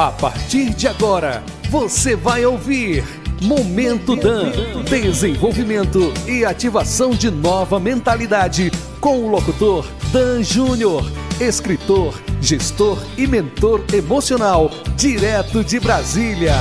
A partir de agora, você vai ouvir Momento Dan desenvolvimento e ativação de nova mentalidade com o locutor Dan Júnior, escritor, gestor e mentor emocional, direto de Brasília.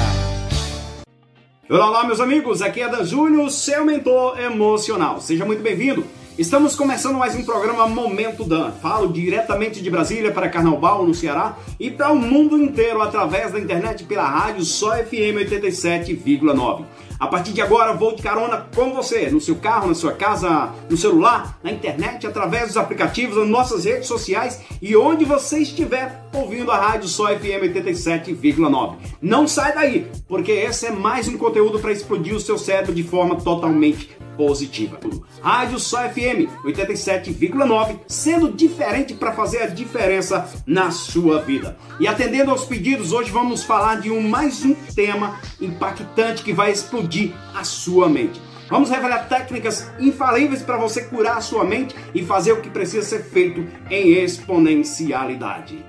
Olá, olá, meus amigos, aqui é Dan Júnior, seu mentor emocional. Seja muito bem-vindo. Estamos começando mais um programa Momento Dan. Falo diretamente de Brasília para Carnaubal, no Ceará, e para o mundo inteiro através da internet pela rádio Só FM 87,9. A partir de agora, vou de carona com você, no seu carro, na sua casa, no celular, na internet, através dos aplicativos, nas nossas redes sociais e onde você estiver ouvindo a rádio Só FM 87,9. Não sai daí, porque esse é mais um conteúdo para explodir o seu cérebro de forma totalmente positiva. Rádio Só FM 87,9, sendo diferente para fazer a diferença na sua vida. E atendendo aos pedidos, hoje vamos falar de um mais um tema impactante que vai explodir a sua mente. Vamos revelar técnicas infalíveis para você curar a sua mente e fazer o que precisa ser feito em exponencialidade.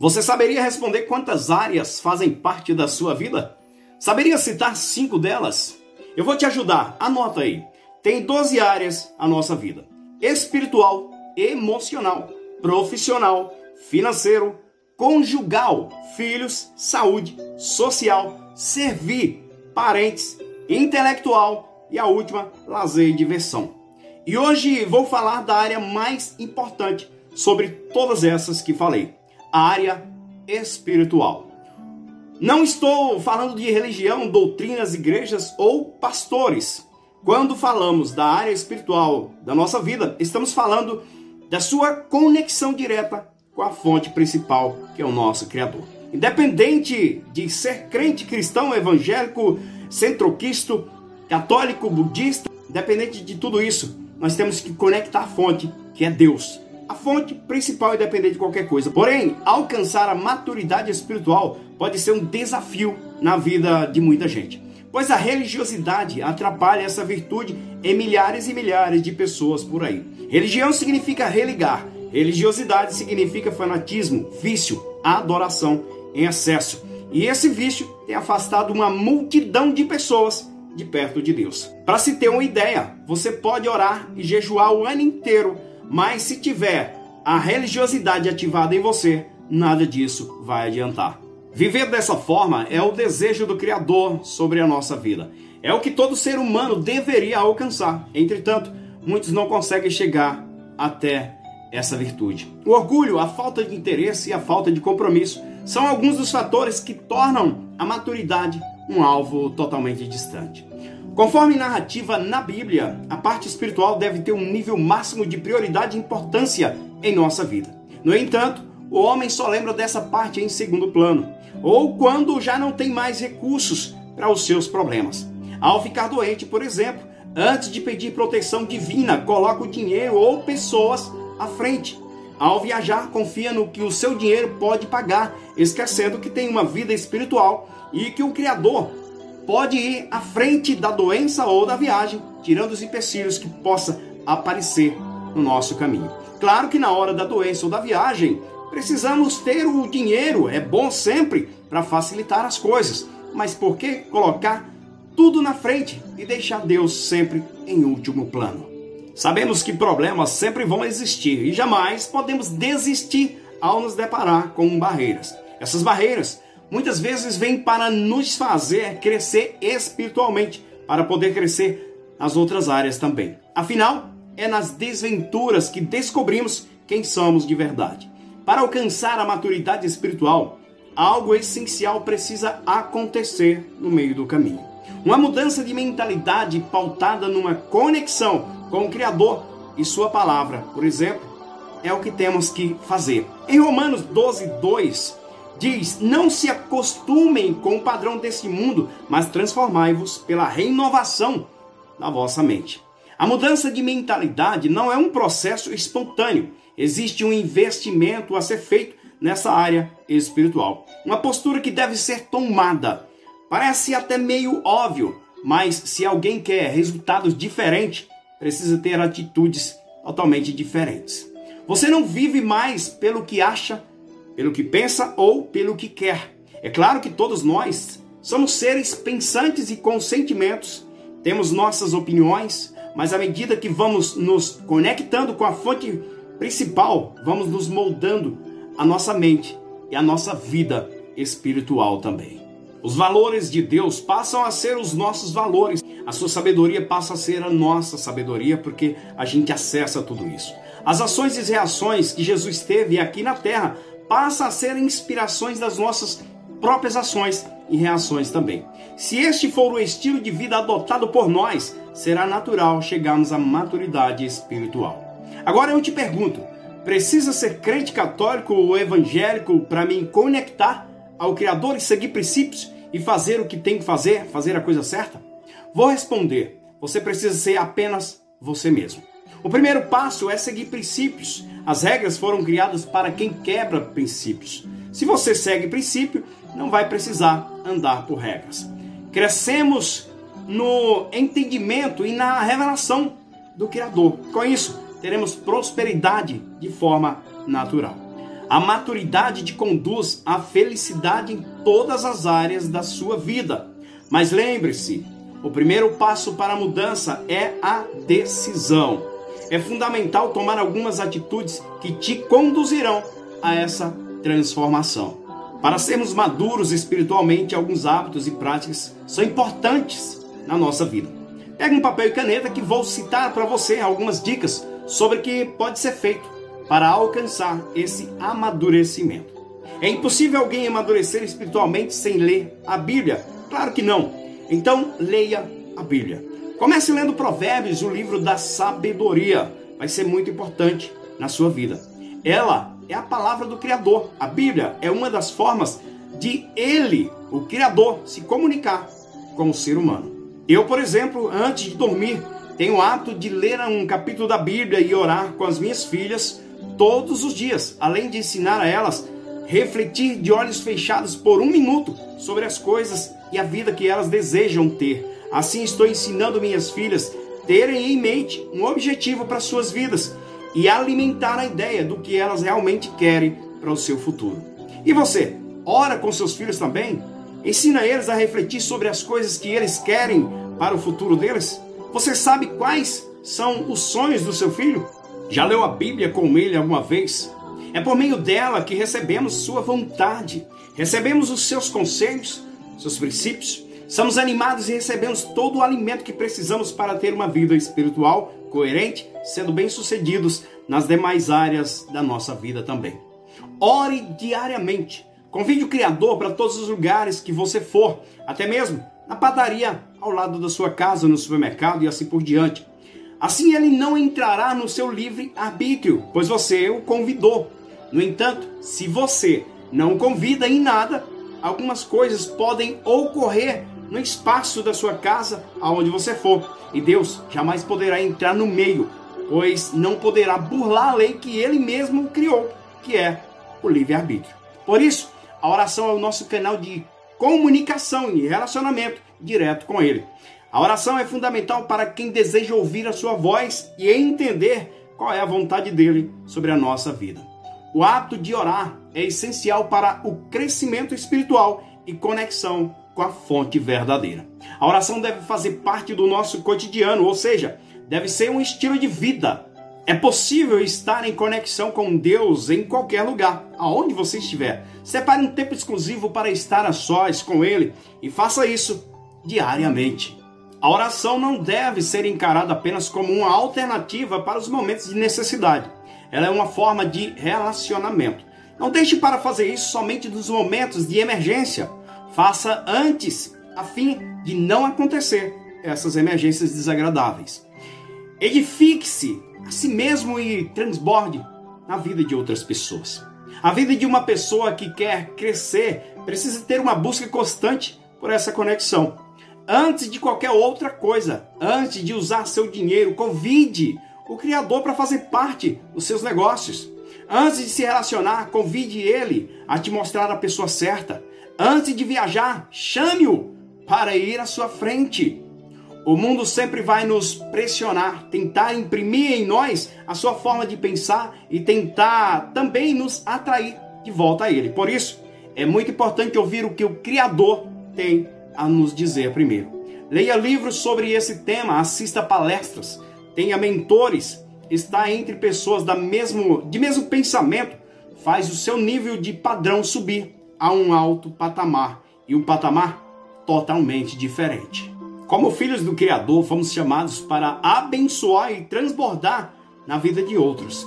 Você saberia responder quantas áreas fazem parte da sua vida? Saberia citar cinco delas? Eu vou te ajudar, anota aí. Tem 12 áreas a nossa vida: espiritual, emocional, profissional, financeiro, conjugal, filhos, saúde, social, servir, parentes, intelectual e a última, lazer e diversão. E hoje vou falar da área mais importante sobre todas essas que falei área espiritual. Não estou falando de religião, doutrinas, igrejas ou pastores. Quando falamos da área espiritual da nossa vida, estamos falando da sua conexão direta com a fonte principal, que é o nosso Criador. Independente de ser crente cristão, evangélico, centroquisto, católico, budista, independente de tudo isso, nós temos que conectar a fonte, que é Deus a fonte principal é depender de qualquer coisa. Porém, alcançar a maturidade espiritual pode ser um desafio na vida de muita gente. Pois a religiosidade atrapalha essa virtude em milhares e milhares de pessoas por aí. Religião significa religar, religiosidade significa fanatismo, vício, adoração em excesso. E esse vício tem afastado uma multidão de pessoas de perto de Deus. Para se ter uma ideia, você pode orar e jejuar o ano inteiro mas se tiver a religiosidade ativada em você, nada disso vai adiantar. Viver dessa forma é o desejo do Criador sobre a nossa vida. É o que todo ser humano deveria alcançar. Entretanto, muitos não conseguem chegar até essa virtude. O orgulho, a falta de interesse e a falta de compromisso são alguns dos fatores que tornam a maturidade um alvo totalmente distante. Conforme narrativa na Bíblia, a parte espiritual deve ter um nível máximo de prioridade e importância em nossa vida. No entanto, o homem só lembra dessa parte em segundo plano, ou quando já não tem mais recursos para os seus problemas. Ao ficar doente, por exemplo, antes de pedir proteção divina, coloca o dinheiro ou pessoas à frente. Ao viajar, confia no que o seu dinheiro pode pagar, esquecendo que tem uma vida espiritual e que o Criador pode ir à frente da doença ou da viagem, tirando os empecilhos que possa aparecer no nosso caminho. Claro que na hora da doença ou da viagem, precisamos ter o dinheiro, é bom sempre para facilitar as coisas, mas por que colocar tudo na frente e deixar Deus sempre em último plano? Sabemos que problemas sempre vão existir e jamais podemos desistir ao nos deparar com barreiras. Essas barreiras muitas vezes vem para nos fazer crescer espiritualmente, para poder crescer nas outras áreas também. Afinal, é nas desventuras que descobrimos quem somos de verdade. Para alcançar a maturidade espiritual, algo essencial precisa acontecer no meio do caminho. Uma mudança de mentalidade pautada numa conexão com o Criador e Sua palavra, por exemplo, é o que temos que fazer. Em Romanos 12, 2, diz: Não se acostumem com o padrão desse mundo, mas transformai-vos pela renovação da vossa mente. A mudança de mentalidade não é um processo espontâneo. Existe um investimento a ser feito nessa área espiritual. Uma postura que deve ser tomada Parece até meio óbvio, mas se alguém quer resultados diferentes, precisa ter atitudes totalmente diferentes. Você não vive mais pelo que acha, pelo que pensa ou pelo que quer. É claro que todos nós somos seres pensantes e com sentimentos, temos nossas opiniões, mas à medida que vamos nos conectando com a fonte principal, vamos nos moldando a nossa mente e a nossa vida espiritual também. Os valores de Deus passam a ser os nossos valores. A sua sabedoria passa a ser a nossa sabedoria, porque a gente acessa tudo isso. As ações e reações que Jesus teve aqui na terra passam a ser inspirações das nossas próprias ações e reações também. Se este for o estilo de vida adotado por nós, será natural chegarmos à maturidade espiritual. Agora eu te pergunto: precisa ser crente católico ou evangélico para me conectar ao Criador e seguir princípios e fazer o que tem que fazer, fazer a coisa certa? Vou responder: você precisa ser apenas você mesmo. O primeiro passo é seguir princípios. As regras foram criadas para quem quebra princípios. Se você segue princípio, não vai precisar andar por regras. Crescemos no entendimento e na revelação do Criador. Com isso, teremos prosperidade de forma natural. A maturidade te conduz à felicidade em todas as áreas da sua vida. Mas lembre-se, o primeiro passo para a mudança é a decisão. É fundamental tomar algumas atitudes que te conduzirão a essa transformação. Para sermos maduros espiritualmente, alguns hábitos e práticas são importantes na nossa vida. Pega um papel e caneta que vou citar para você algumas dicas sobre o que pode ser feito para alcançar esse amadurecimento. É impossível alguém amadurecer espiritualmente sem ler a Bíblia? Claro que não. Então, leia a Bíblia. Comece lendo Provérbios, o livro da sabedoria. Vai ser muito importante na sua vida. Ela é a palavra do Criador. A Bíblia é uma das formas de ele, o Criador, se comunicar com o ser humano. Eu, por exemplo, antes de dormir, tenho o hábito de ler um capítulo da Bíblia e orar com as minhas filhas todos os dias, além de ensinar a elas refletir de olhos fechados por um minuto sobre as coisas e a vida que elas desejam ter. Assim estou ensinando minhas filhas terem em mente um objetivo para suas vidas e alimentar a ideia do que elas realmente querem para o seu futuro. E você, ora com seus filhos também? Ensina eles a refletir sobre as coisas que eles querem para o futuro deles? Você sabe quais são os sonhos do seu filho? Já leu a Bíblia com ele alguma vez? É por meio dela que recebemos sua vontade, recebemos os seus conselhos, seus princípios, somos animados e recebemos todo o alimento que precisamos para ter uma vida espiritual coerente, sendo bem-sucedidos nas demais áreas da nossa vida também. Ore diariamente. Convide o Criador para todos os lugares que você for, até mesmo na padaria, ao lado da sua casa, no supermercado e assim por diante. Assim ele não entrará no seu livre arbítrio, pois você o convidou. No entanto, se você não convida em nada, algumas coisas podem ocorrer no espaço da sua casa, aonde você for, e Deus jamais poderá entrar no meio, pois não poderá burlar a lei que ele mesmo criou, que é o livre-arbítrio. Por isso, a oração é o nosso canal de comunicação e relacionamento direto com ele. A oração é fundamental para quem deseja ouvir a sua voz e entender qual é a vontade dele sobre a nossa vida. O ato de orar é essencial para o crescimento espiritual e conexão com a fonte verdadeira. A oração deve fazer parte do nosso cotidiano, ou seja, deve ser um estilo de vida. É possível estar em conexão com Deus em qualquer lugar, aonde você estiver. Separe um tempo exclusivo para estar a sós com Ele e faça isso diariamente. A oração não deve ser encarada apenas como uma alternativa para os momentos de necessidade. Ela é uma forma de relacionamento. Não deixe para fazer isso somente nos momentos de emergência. Faça antes, a fim de não acontecer essas emergências desagradáveis. Edifique-se a si mesmo e transborde na vida de outras pessoas. A vida de uma pessoa que quer crescer precisa ter uma busca constante por essa conexão antes de qualquer outra coisa, antes de usar seu dinheiro, convide o Criador para fazer parte dos seus negócios. Antes de se relacionar, convide ele a te mostrar a pessoa certa. Antes de viajar, chame-o para ir à sua frente. O mundo sempre vai nos pressionar, tentar imprimir em nós a sua forma de pensar e tentar também nos atrair de volta a ele. Por isso, é muito importante ouvir o que o Criador tem a nos dizer primeiro. Leia livros sobre esse tema, assista palestras, tenha mentores, está entre pessoas da mesmo, de mesmo pensamento, faz o seu nível de padrão subir a um alto patamar e um patamar totalmente diferente. Como filhos do Criador, fomos chamados para abençoar e transbordar na vida de outros.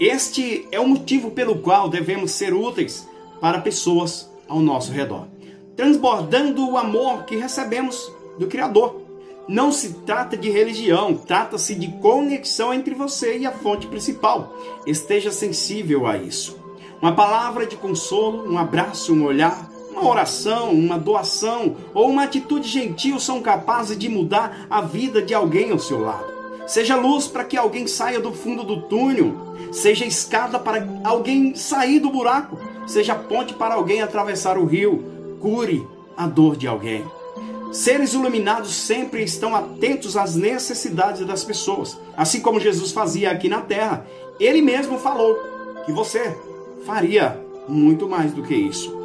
Este é o motivo pelo qual devemos ser úteis para pessoas ao nosso redor, transbordando o amor que recebemos do Criador. Não se trata de religião, trata-se de conexão entre você e a fonte principal. Esteja sensível a isso. Uma palavra de consolo, um abraço, um olhar, uma oração, uma doação ou uma atitude gentil são capazes de mudar a vida de alguém ao seu lado. Seja luz para que alguém saia do fundo do túnel, seja escada para alguém sair do buraco, seja ponte para alguém atravessar o rio, cure a dor de alguém. Seres iluminados sempre estão atentos às necessidades das pessoas, assim como Jesus fazia aqui na terra. Ele mesmo falou que você faria muito mais do que isso.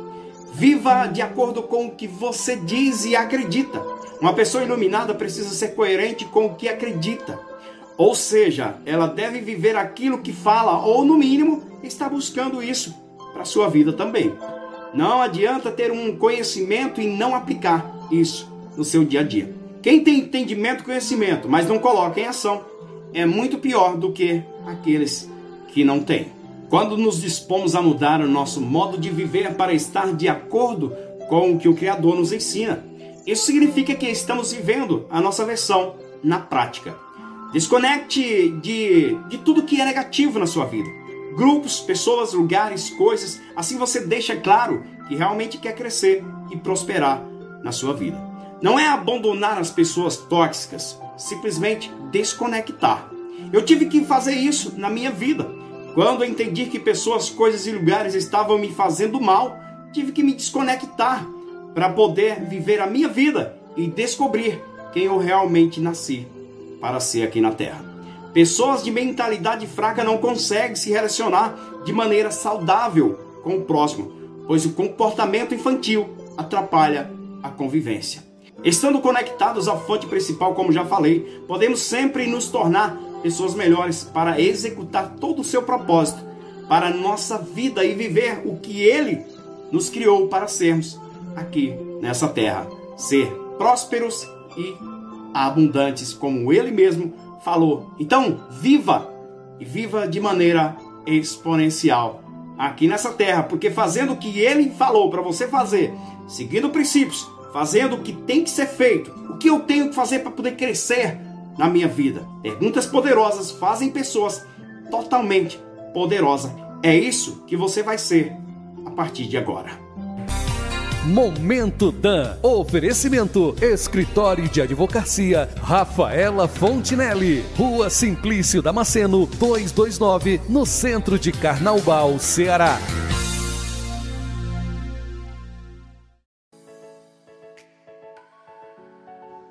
Viva de acordo com o que você diz e acredita. Uma pessoa iluminada precisa ser coerente com o que acredita. Ou seja, ela deve viver aquilo que fala, ou no mínimo, está buscando isso para sua vida também. Não adianta ter um conhecimento e não aplicar isso no seu dia a dia. Quem tem entendimento e conhecimento, mas não coloca em ação, é muito pior do que aqueles que não têm. Quando nos dispomos a mudar o nosso modo de viver para estar de acordo com o que o Criador nos ensina, isso significa que estamos vivendo a nossa versão na prática. Desconecte de, de tudo que é negativo na sua vida. Grupos, pessoas, lugares, coisas. Assim você deixa claro que realmente quer crescer e prosperar na sua vida. Não é abandonar as pessoas tóxicas, simplesmente desconectar. Eu tive que fazer isso na minha vida. Quando entendi que pessoas, coisas e lugares estavam me fazendo mal, tive que me desconectar para poder viver a minha vida e descobrir quem eu realmente nasci para ser aqui na Terra. Pessoas de mentalidade fraca não conseguem se relacionar de maneira saudável com o próximo, pois o comportamento infantil atrapalha a convivência. Estando conectados à fonte principal, como já falei, podemos sempre nos tornar pessoas melhores para executar todo o seu propósito para a nossa vida e viver o que Ele nos criou para sermos aqui nessa terra. Ser prósperos e abundantes, como Ele mesmo falou. Então, viva e viva de maneira exponencial aqui nessa terra, porque fazendo o que Ele falou para você fazer, seguindo princípios, fazendo o que tem que ser feito, o que eu tenho que fazer para poder crescer na minha vida. Perguntas poderosas fazem pessoas totalmente poderosas. É isso que você vai ser a partir de agora. Momento Dan. Oferecimento: Escritório de Advocacia Rafaela Fontinelli. Rua Simplício Damasceno, 229, no centro de Carnaubal, Ceará.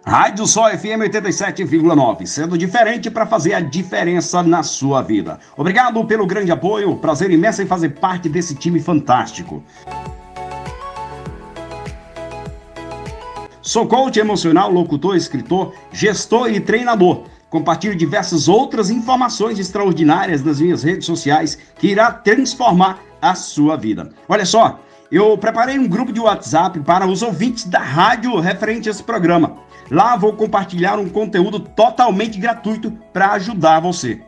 Rádio Sol FM 87,9, sendo diferente para fazer a diferença na sua vida. Obrigado pelo grande apoio, prazer imenso em fazer parte desse time fantástico. Sou coach emocional, locutor, escritor, gestor e treinador. Compartilho diversas outras informações extraordinárias nas minhas redes sociais que irá transformar a sua vida. Olha só, eu preparei um grupo de WhatsApp para os ouvintes da rádio referente a esse programa. Lá vou compartilhar um conteúdo totalmente gratuito para ajudar você.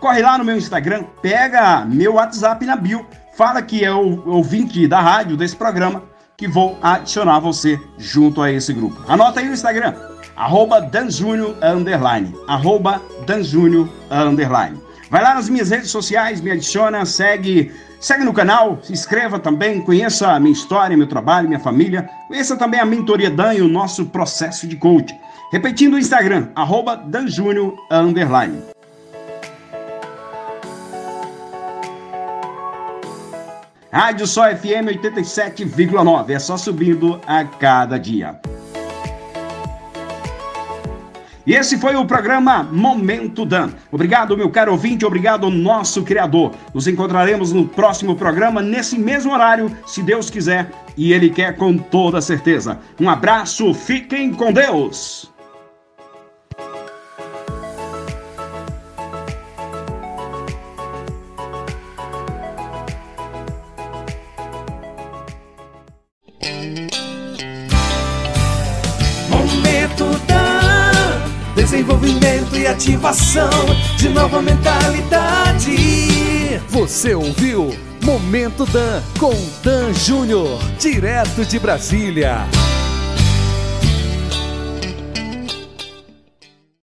Corre lá no meu Instagram, pega meu WhatsApp na bio, fala que é o ouvinte da rádio desse programa que vou adicionar você junto a esse grupo. Anota aí o Instagram, arroba danjúnior, underline, arroba underline. Vai lá nas minhas redes sociais, me adiciona, segue Segue no canal, se inscreva também, conheça a minha história, meu trabalho, minha família. Conheça também a Mentoria Dan e o nosso processo de coaching. Repetindo o Instagram, arroba danjúnior, Rádio Só FM 87,9. É só subindo a cada dia. E esse foi o programa Momento Dan. Obrigado, meu caro ouvinte, obrigado, nosso Criador. Nos encontraremos no próximo programa, nesse mesmo horário, se Deus quiser, e Ele quer com toda certeza. Um abraço, fiquem com Deus! Desenvolvimento e ativação de nova mentalidade. Você ouviu Momento Dan com Dan Júnior, direto de Brasília.